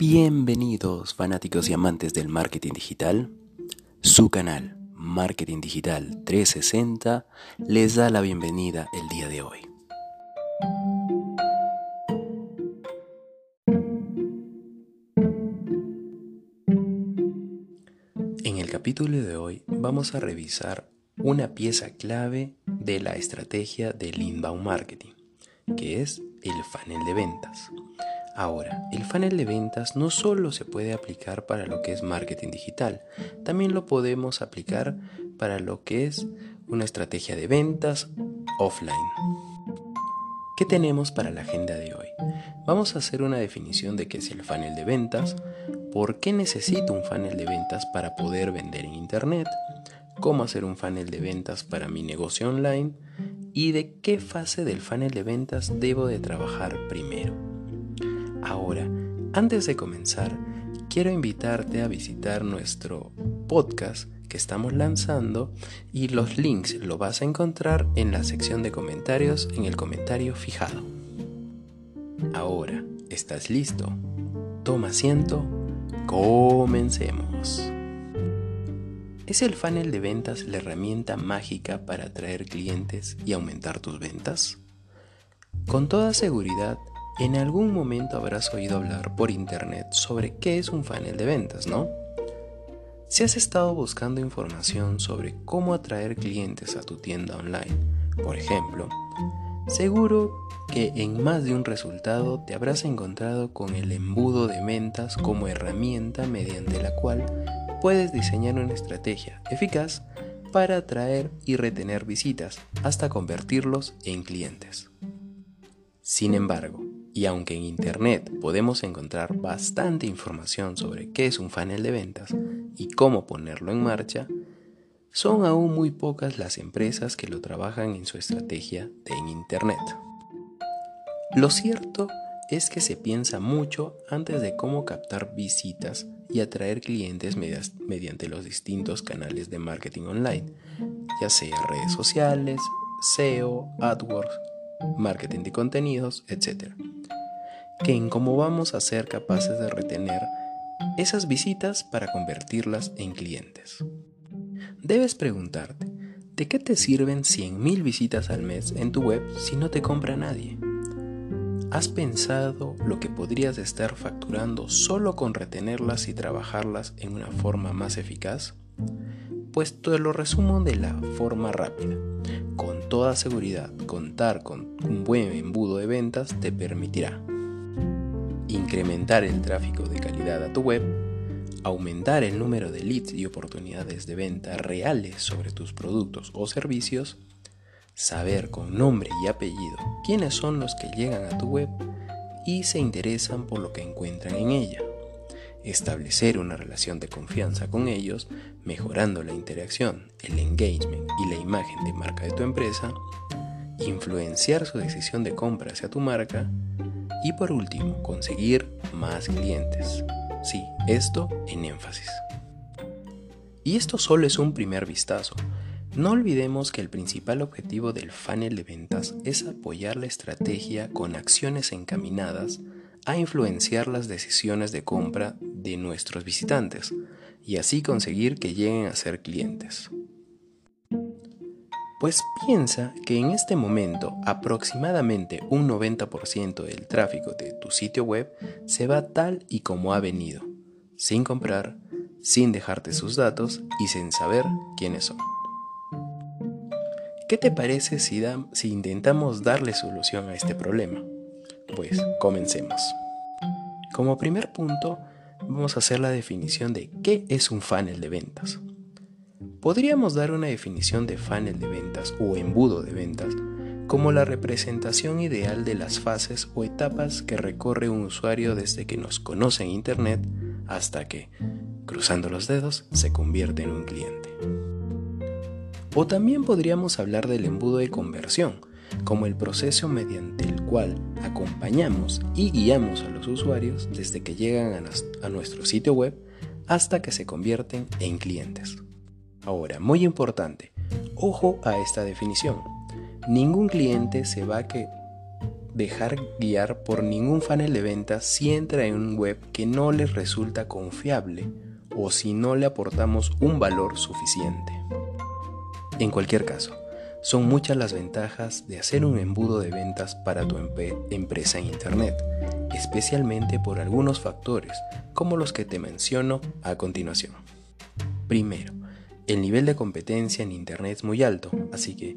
Bienvenidos fanáticos y amantes del marketing digital. Su canal Marketing Digital 360 les da la bienvenida el día de hoy. En el capítulo de hoy vamos a revisar una pieza clave de la estrategia del inbound marketing, que es el funnel de ventas. Ahora, el funnel de ventas no solo se puede aplicar para lo que es marketing digital, también lo podemos aplicar para lo que es una estrategia de ventas offline. ¿Qué tenemos para la agenda de hoy? Vamos a hacer una definición de qué es el funnel de ventas, por qué necesito un funnel de ventas para poder vender en Internet, cómo hacer un funnel de ventas para mi negocio online y de qué fase del funnel de ventas debo de trabajar primero. Antes de comenzar, quiero invitarte a visitar nuestro podcast que estamos lanzando y los links lo vas a encontrar en la sección de comentarios en el comentario fijado. Ahora, ¿estás listo? Toma asiento, comencemos. ¿Es el funnel de ventas la herramienta mágica para atraer clientes y aumentar tus ventas? Con toda seguridad, en algún momento habrás oído hablar por internet sobre qué es un funnel de ventas, ¿no? Si has estado buscando información sobre cómo atraer clientes a tu tienda online, por ejemplo, seguro que en más de un resultado te habrás encontrado con el embudo de ventas como herramienta mediante la cual puedes diseñar una estrategia eficaz para atraer y retener visitas hasta convertirlos en clientes. Sin embargo, y aunque en Internet podemos encontrar bastante información sobre qué es un funnel de ventas y cómo ponerlo en marcha, son aún muy pocas las empresas que lo trabajan en su estrategia de Internet. Lo cierto es que se piensa mucho antes de cómo captar visitas y atraer clientes mediante los distintos canales de marketing online, ya sea redes sociales, SEO, AdWords, marketing de contenidos, etc que en cómo vamos a ser capaces de retener esas visitas para convertirlas en clientes. Debes preguntarte, ¿de qué te sirven 100.000 visitas al mes en tu web si no te compra nadie? ¿Has pensado lo que podrías estar facturando solo con retenerlas y trabajarlas en una forma más eficaz? Pues te lo resumo de la forma rápida. Con toda seguridad, contar con un buen embudo de ventas te permitirá incrementar el tráfico de calidad a tu web, aumentar el número de leads y oportunidades de venta reales sobre tus productos o servicios, saber con nombre y apellido quiénes son los que llegan a tu web y se interesan por lo que encuentran en ella, establecer una relación de confianza con ellos, mejorando la interacción, el engagement y la imagen de marca de tu empresa, influenciar su decisión de compra hacia tu marca, y por último, conseguir más clientes. Sí, esto en énfasis. Y esto solo es un primer vistazo. No olvidemos que el principal objetivo del funnel de ventas es apoyar la estrategia con acciones encaminadas a influenciar las decisiones de compra de nuestros visitantes y así conseguir que lleguen a ser clientes. Pues piensa que en este momento aproximadamente un 90% del tráfico de tu sitio web se va tal y como ha venido, sin comprar, sin dejarte sus datos y sin saber quiénes son. ¿Qué te parece si, si intentamos darle solución a este problema? Pues comencemos. Como primer punto, vamos a hacer la definición de qué es un funnel de ventas. Podríamos dar una definición de funnel de ventas o embudo de ventas como la representación ideal de las fases o etapas que recorre un usuario desde que nos conoce en Internet hasta que, cruzando los dedos, se convierte en un cliente. O también podríamos hablar del embudo de conversión, como el proceso mediante el cual acompañamos y guiamos a los usuarios desde que llegan a, nuestro sitio web hasta que se convierten en clientes. Ahora, muy importante, ojo a esta definición. Ningún cliente se va, que, dejar guiar por ningún funnel de ventas si entra en un web que no les resulta confiable o si no le aportamos un valor suficiente. En cualquier caso, son muchas las ventajas de hacer un embudo de ventas para tu empresa en Internet, especialmente por algunos factores como los que te menciono a continuación. Primero, el nivel de competencia en Internet es muy alto, así que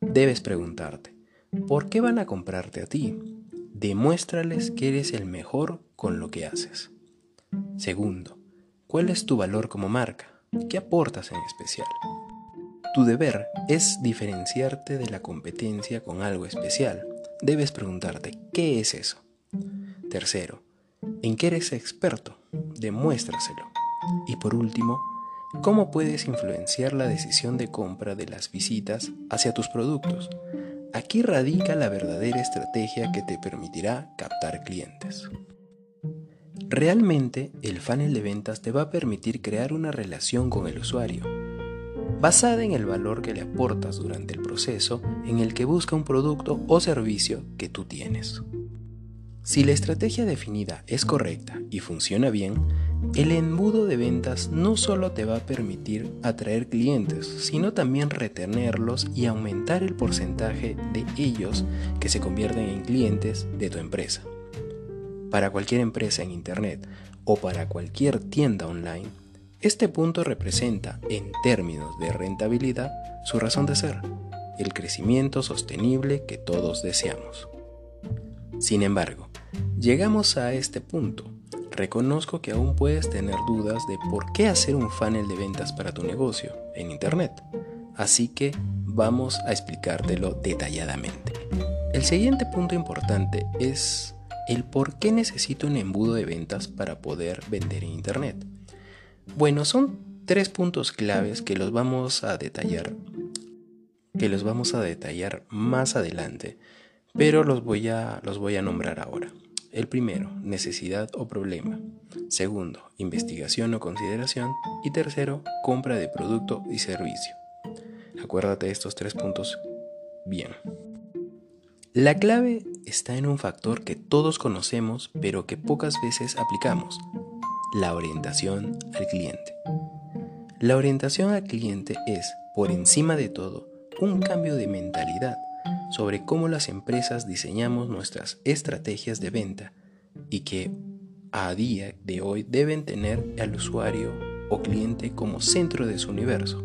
debes preguntarte, ¿por qué van a comprarte a ti? Demuéstrales que eres el mejor con lo que haces. Segundo, ¿cuál es tu valor como marca? ¿Qué aportas en especial? Tu deber es diferenciarte de la competencia con algo especial. Debes preguntarte, ¿qué es eso? Tercero, ¿en qué eres experto? Demuéstraselo. Y por último, ¿cómo puedes influenciar la decisión de compra de las visitas hacia tus productos? Aquí radica la verdadera estrategia que te permitirá captar clientes. Realmente, el funnel de ventas te va a permitir crear una relación con el usuario basada en el valor que le aportas durante el proceso en el que busca un producto o servicio que tú tienes. Si la estrategia definida es correcta y funciona bien, el embudo de ventas no solo te va a permitir atraer clientes, sino también retenerlos y aumentar el porcentaje de ellos que se convierten en clientes de tu empresa. Para cualquier empresa en Internet o para cualquier tienda online, este punto representa, en términos de rentabilidad, su razón de ser, el crecimiento sostenible que todos deseamos. Sin embargo, llegamos a este punto. Reconozco que aún puedes tener dudas de por qué hacer un funnel de ventas para tu negocio en Internet, así que vamos a explicártelo detalladamente. El siguiente punto importante es el por qué necesito un embudo de ventas para poder vender en Internet. Bueno, son tres puntos claves que los vamos a detallar, que los vamos a detallar más adelante, pero los voy a, los voy a nombrar ahora. El primero, necesidad o problema. Segundo, investigación o consideración. Y tercero, compra de producto y servicio. Acuérdate de estos tres puntos bien. La clave está en un factor que todos conocemos pero que pocas veces aplicamos, la orientación al cliente. La orientación al cliente es, por encima de todo, un cambio de mentalidad sobre cómo las empresas diseñamos nuestras estrategias de venta y que a día de hoy deben tener al usuario o cliente como centro de su universo.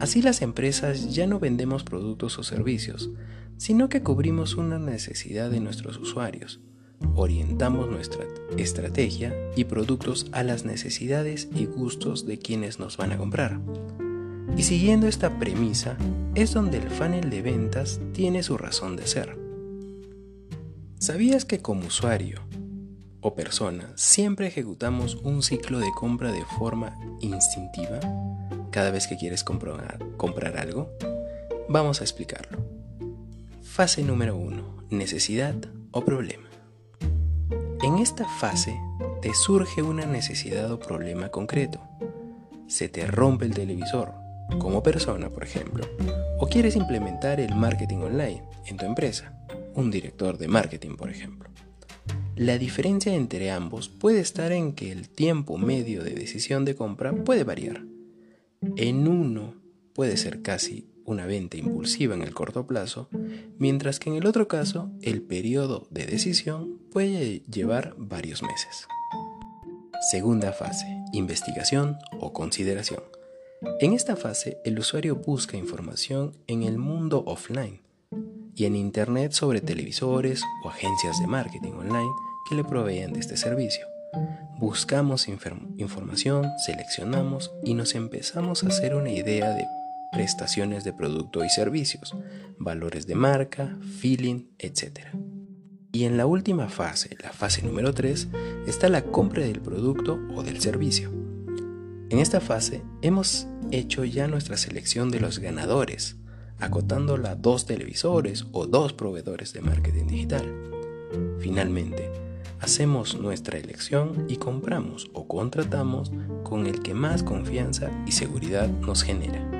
Así las empresas ya no vendemos productos o servicios, sino que cubrimos una necesidad de nuestros usuarios orientamos nuestra estrategia y productos a las necesidades y gustos de quienes nos van a comprar. Y siguiendo esta premisa es donde el funnel de ventas tiene su razón de ser. ¿Sabías que como usuario o persona siempre ejecutamos un ciclo de compra de forma instintiva cada vez que quieres comprar, comprar algo? Vamos a explicarlo. Fase número 1. Necesidad o problema. En esta fase te surge una necesidad o problema concreto. Se te rompe el televisor, como persona, por ejemplo, o quieres implementar el marketing online en tu empresa, un director de marketing, por ejemplo. La diferencia entre ambos puede estar en que el tiempo medio de decisión de compra puede variar. En uno puede ser casi una venta impulsiva en el corto plazo, mientras que en el otro caso el periodo de decisión puede llevar varios meses. Segunda fase, investigación o consideración. En esta fase el usuario busca información en el mundo offline y en Internet sobre televisores o agencias de marketing online que le proveen de este servicio. Buscamos información, seleccionamos y nos empezamos a hacer una idea de prestaciones de producto y servicios, valores de marca, feeling, etc. Y en la última fase, la fase número 3, está la compra del producto o del servicio. En esta fase hemos hecho ya nuestra selección de los ganadores, acotándola a dos televisores o dos proveedores de marketing digital. Finalmente, hacemos nuestra elección y compramos o contratamos con el que más confianza y seguridad nos genera.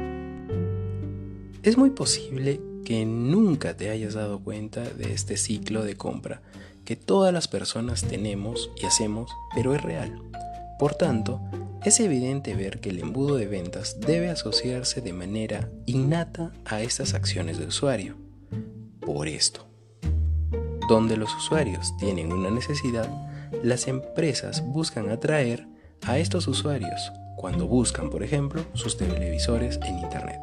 Es muy posible que nunca te hayas dado cuenta de este ciclo de compra que todas las personas tenemos y hacemos, pero es real. Por tanto, es evidente ver que el embudo de ventas debe asociarse de manera innata a estas acciones de usuario. Por esto, donde los usuarios tienen una necesidad, las empresas buscan atraer a estos usuarios cuando buscan, por ejemplo, sus televisores en Internet.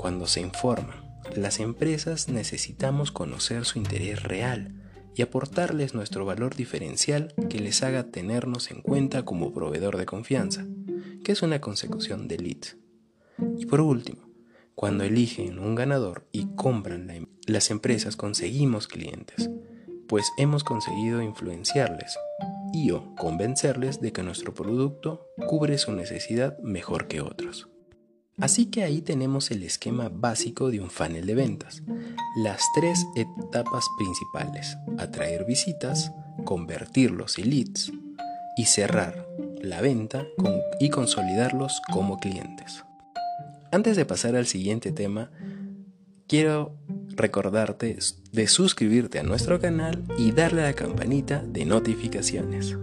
Cuando se informan, las empresas necesitamos conocer su interés real y aportarles nuestro valor diferencial que les haga tenernos en cuenta como proveedor de confianza, que es una consecución de leads. Y por último, cuando eligen un ganador y compran la, em-, las empresas conseguimos clientes, pues hemos conseguido influenciarles y o convencerles de que nuestro producto cubre su necesidad mejor que otros. Así que ahí tenemos el esquema básico de un funnel de ventas. Las tres etapas principales, atraer visitas, convertirlos en leads y cerrar la venta y consolidarlos como clientes. Antes de pasar al siguiente tema, quiero recordarte de suscribirte a nuestro canal y darle a la campanita de notificaciones.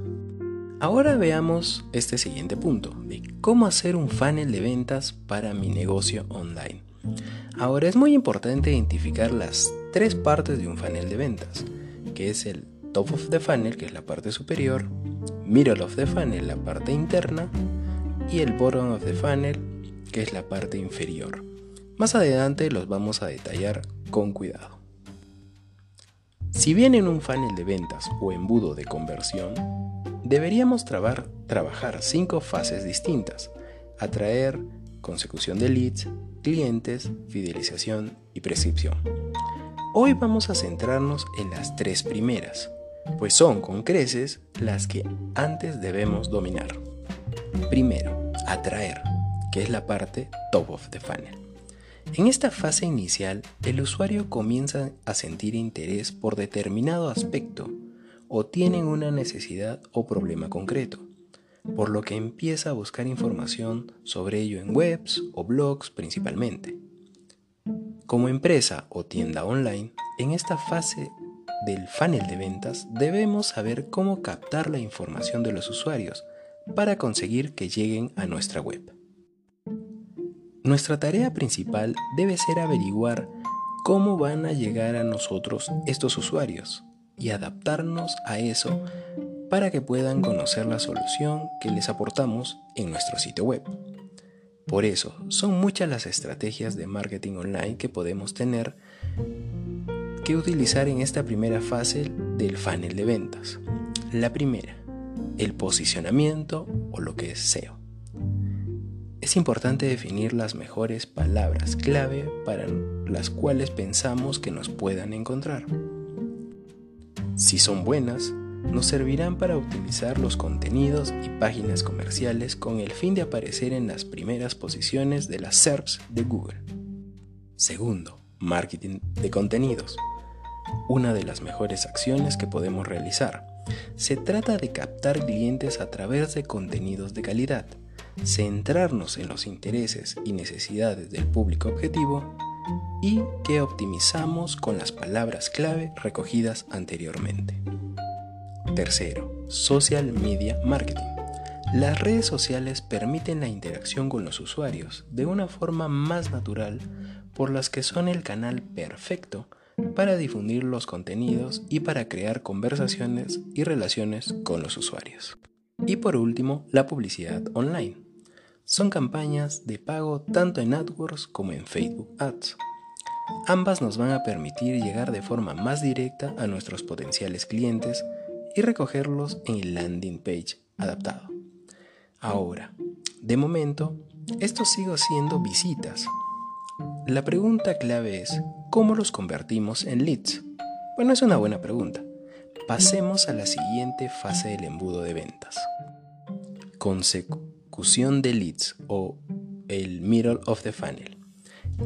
Ahora veamos este siguiente punto, de cómo hacer un funnel de ventas para mi negocio online. Ahora es muy importante identificar las tres partes de un funnel de ventas, que es el top of the funnel, que es la parte superior, middle of the funnel, la parte interna, y el bottom of the funnel, que es la parte inferior. Más adelante los vamos a detallar con cuidado. Si bien en un funnel de ventas o embudo de conversión, deberíamos trabajar cinco fases distintas. Atraer, consecución de leads, clientes, fidelización y prescripción. Hoy vamos a centrarnos en las tres primeras, pues son con creces las que antes debemos dominar. Primero, atraer, que es la parte top of the funnel. En esta fase inicial, el usuario comienza a sentir interés por determinado aspecto o tienen una necesidad o problema concreto, por lo que empieza a buscar información sobre ello en webs o blogs principalmente. Como empresa o tienda online, en esta fase del funnel de ventas debemos saber cómo captar la información de los usuarios para conseguir que lleguen a nuestra web. Nuestra tarea principal debe ser averiguar cómo van a llegar a nosotros estos usuarios y adaptarnos a eso para que puedan conocer la solución que les aportamos en nuestro sitio web. Por eso, son muchas las estrategias de marketing online que podemos tener que utilizar en esta primera fase del funnel de ventas. La primera, el posicionamiento o lo que es SEO. Es importante definir las mejores palabras clave para las cuales pensamos que nos puedan encontrar. Si son buenas, nos servirán para optimizar los contenidos y páginas comerciales con el fin de aparecer en las primeras posiciones de las SERPs de Google. Segundo, marketing de contenidos. Una de las mejores acciones que podemos realizar. Se trata de captar clientes a través de contenidos de calidad centrarnos en los intereses y necesidades del público objetivo y que optimizamos con las palabras clave recogidas anteriormente. Tercero, social media marketing. Las redes sociales permiten la interacción con los usuarios de una forma más natural por las que son el canal perfecto para difundir los contenidos y para crear conversaciones y relaciones con los usuarios. Y por último, la publicidad online. Son campañas de pago tanto en AdWords como en Facebook Ads. Ambas nos van a permitir llegar de forma más directa a nuestros potenciales clientes y recogerlos en el landing page adaptado. Ahora, de momento, esto sigue siendo visitas. La pregunta clave es, ¿cómo los convertimos en leads? Bueno, es una buena pregunta. Pasemos a la siguiente fase del embudo de ventas. Consecu de leads o el middle of the funnel.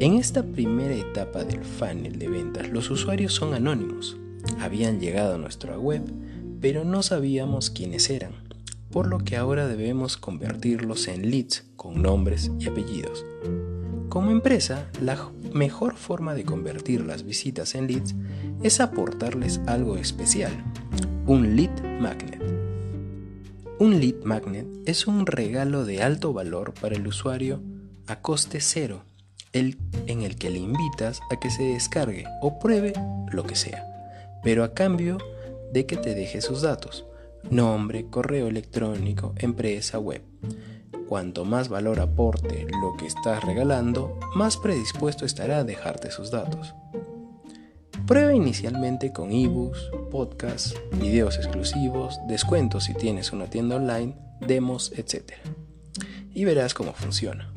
En esta primera etapa del funnel de ventas, los usuarios son anónimos. Habían llegado a nuestra web, pero no sabíamos quiénes eran, por lo que ahora debemos convertirlos en leads con nombres y apellidos. Como empresa, la mejor forma de convertir las visitas en leads es aportarles algo especial, un lead magnet. Un lead magnet es un regalo de alto valor para el usuario a coste cero, el, en el que le invitas a que se descargue o pruebe lo que sea, pero a cambio de que te deje sus datos, nombre, correo electrónico, empresa, web. Cuanto más valor aporte lo que estás regalando, más predispuesto estará a dejarte sus datos. Prueba inicialmente con ebooks, podcasts, videos exclusivos, descuentos si tienes una tienda online, demos, etc. Y verás cómo funciona.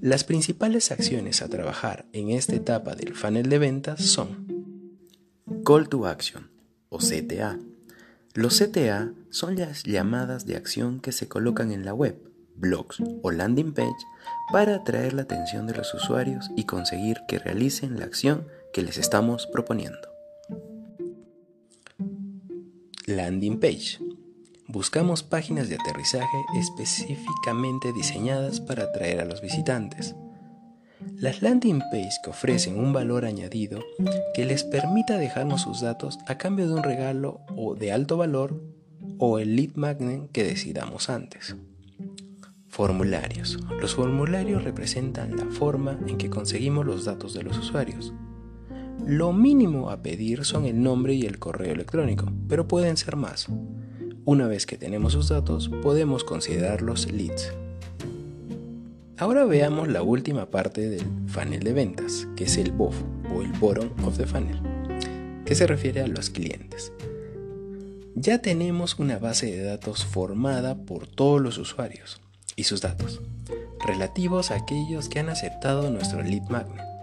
Las principales acciones a trabajar en esta etapa del funnel de ventas son Call to Action o CTA. Los CTA son las llamadas de acción que se colocan en la web, blogs o landing page para atraer la atención de los usuarios y conseguir que realicen la acción que les estamos proponiendo. Landing page. Buscamos páginas de aterrizaje específicamente diseñadas para atraer a los visitantes. Las landing pages que ofrecen un valor añadido que les permita dejarnos sus datos a cambio de un regalo o de alto valor o el lead magnet que decidamos antes. Formularios. Los formularios representan la forma en que conseguimos los datos de los usuarios. Lo mínimo a pedir son el nombre y el correo electrónico, pero pueden ser más. Una vez que tenemos sus datos, podemos considerarlos leads. Ahora veamos la última parte del funnel de ventas, que es el BOF o el Bottom of the Funnel, que se refiere a los clientes. Ya tenemos una base de datos formada por todos los usuarios y sus datos, relativos a aquellos que han aceptado nuestro lead magnet.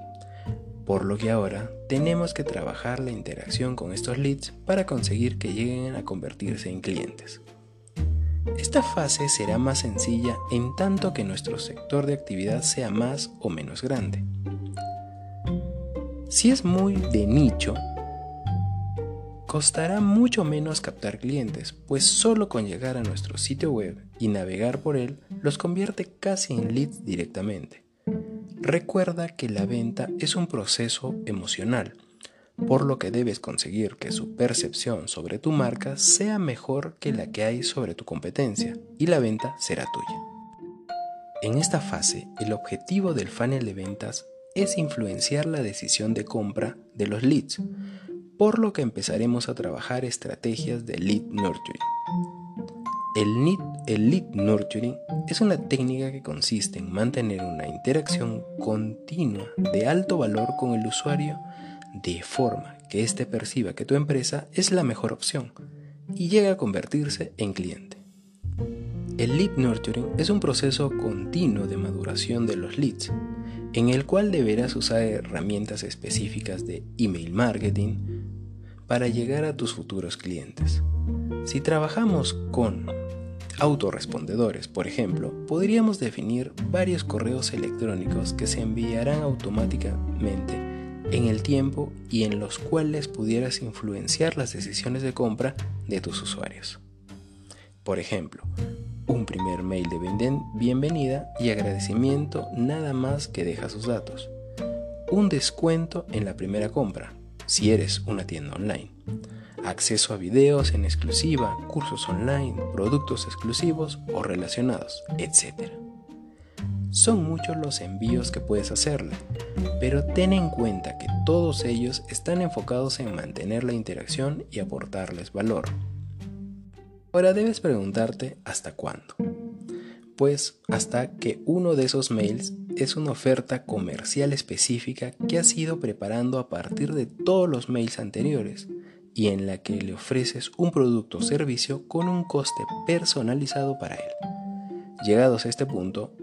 Por lo que ahora tenemos que trabajar la interacción con estos leads para conseguir que lleguen a convertirse en clientes. Esta fase será más sencilla en tanto que nuestro sector de actividad sea más o menos grande. Si es muy de nicho, costará mucho menos captar clientes, pues solo con llegar a nuestro sitio web y navegar por él los convierte casi en leads directamente. Recuerda que la venta es un proceso emocional por lo que debes conseguir que su percepción sobre tu marca sea mejor que la que hay sobre tu competencia y la venta será tuya. En esta fase, el objetivo del funnel de ventas es influenciar la decisión de compra de los leads, por lo que empezaremos a trabajar estrategias de lead nurturing. El lead, el lead nurturing es una técnica que consiste en mantener una interacción continua de alto valor con el usuario de forma que éste perciba que tu empresa es la mejor opción y llegue a convertirse en cliente. El lead nurturing es un proceso continuo de maduración de los leads, en el cual deberás usar herramientas específicas de email marketing para llegar a tus futuros clientes. Si trabajamos con autorrespondedores, por ejemplo, podríamos definir varios correos electrónicos que se enviarán automáticamente en el tiempo y en los cuales pudieras influenciar las decisiones de compra de tus usuarios. Por ejemplo, un primer mail de bienvenida y agradecimiento nada más que deja sus datos. Un descuento en la primera compra, si eres una tienda online. Acceso a videos en exclusiva, cursos online, productos exclusivos o relacionados, etc. Son muchos los envíos que puedes hacerle, pero ten en cuenta que todos ellos están enfocados en mantener la interacción y aportarles valor. Ahora debes preguntarte hasta cuándo. Pues hasta que uno de esos mails es una oferta comercial específica que has ido preparando a partir de todos los mails anteriores y en la que le ofreces un producto o servicio con un coste personalizado para él. Llegados a este punto,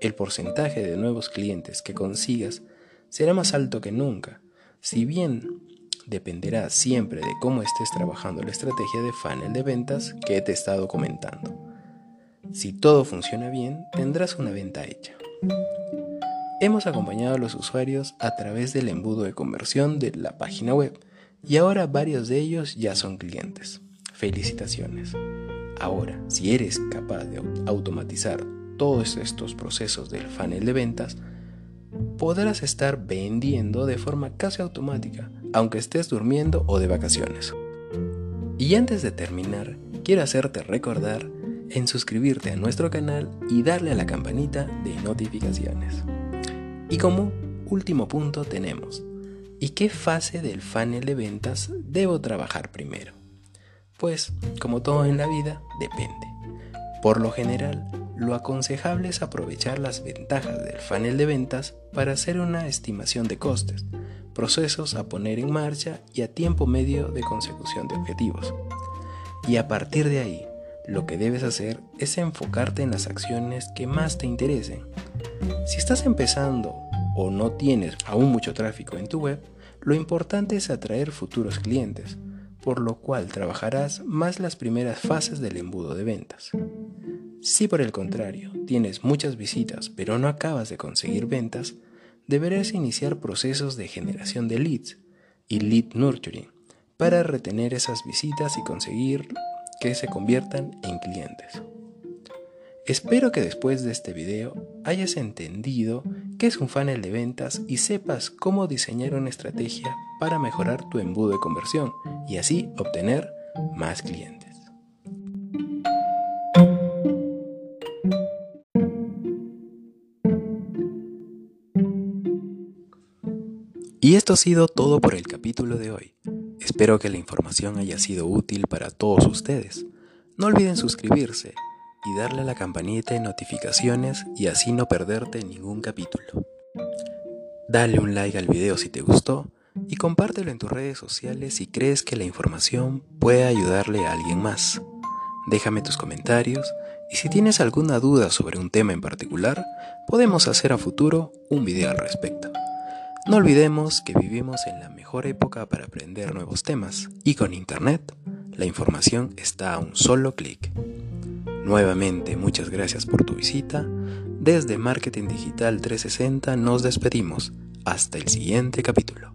el porcentaje de nuevos clientes que consigas será más alto que nunca, si bien dependerá siempre de cómo estés trabajando la estrategia de funnel de ventas que te he estado comentando. Si todo funciona bien, tendrás una venta hecha. Hemos acompañado a los usuarios a través del embudo de conversión de la página web y ahora varios de ellos ya son clientes. Felicitaciones. Ahora, si eres capaz de automatizar todos estos procesos del funnel de ventas, podrás estar vendiendo de forma casi automática, aunque estés durmiendo o de vacaciones. Y antes de terminar, quiero hacerte recordar en suscribirte a nuestro canal y darle a la campanita de notificaciones. Y como último punto tenemos, ¿y qué fase del funnel de ventas debo trabajar primero? Pues, como todo en la vida, depende. Por lo general, lo aconsejable es aprovechar las ventajas del funnel de ventas para hacer una estimación de costes, procesos a poner en marcha y a tiempo medio de consecución de objetivos. Y a partir de ahí, lo que debes hacer es enfocarte en las acciones que más te interesen. Si estás empezando o no tienes aún mucho tráfico en tu web, lo importante es atraer futuros clientes, por lo cual trabajarás más las primeras fases del embudo de ventas. Si por el contrario tienes muchas visitas pero no acabas de conseguir ventas, deberás iniciar procesos de generación de leads y lead nurturing para retener esas visitas y conseguir que se conviertan en clientes. Espero que después de este video hayas entendido qué es un funnel de ventas y sepas cómo diseñar una estrategia para mejorar tu embudo de conversión y así obtener más clientes. Y esto ha sido todo por el capítulo de hoy. Espero que la información haya sido útil para todos ustedes. No olviden suscribirse y darle a la campanita de notificaciones y así no perderte ningún capítulo. Dale un like al video si te gustó y compártelo en tus redes sociales si crees que la información puede ayudarle a alguien más. Déjame tus comentarios y si tienes alguna duda sobre un tema en particular, podemos hacer a futuro un video al respecto. No olvidemos que vivimos en la mejor época para aprender nuevos temas y con Internet la información está a un solo clic. Nuevamente muchas gracias por tu visita. Desde Marketing Digital 360 nos despedimos. Hasta el siguiente capítulo.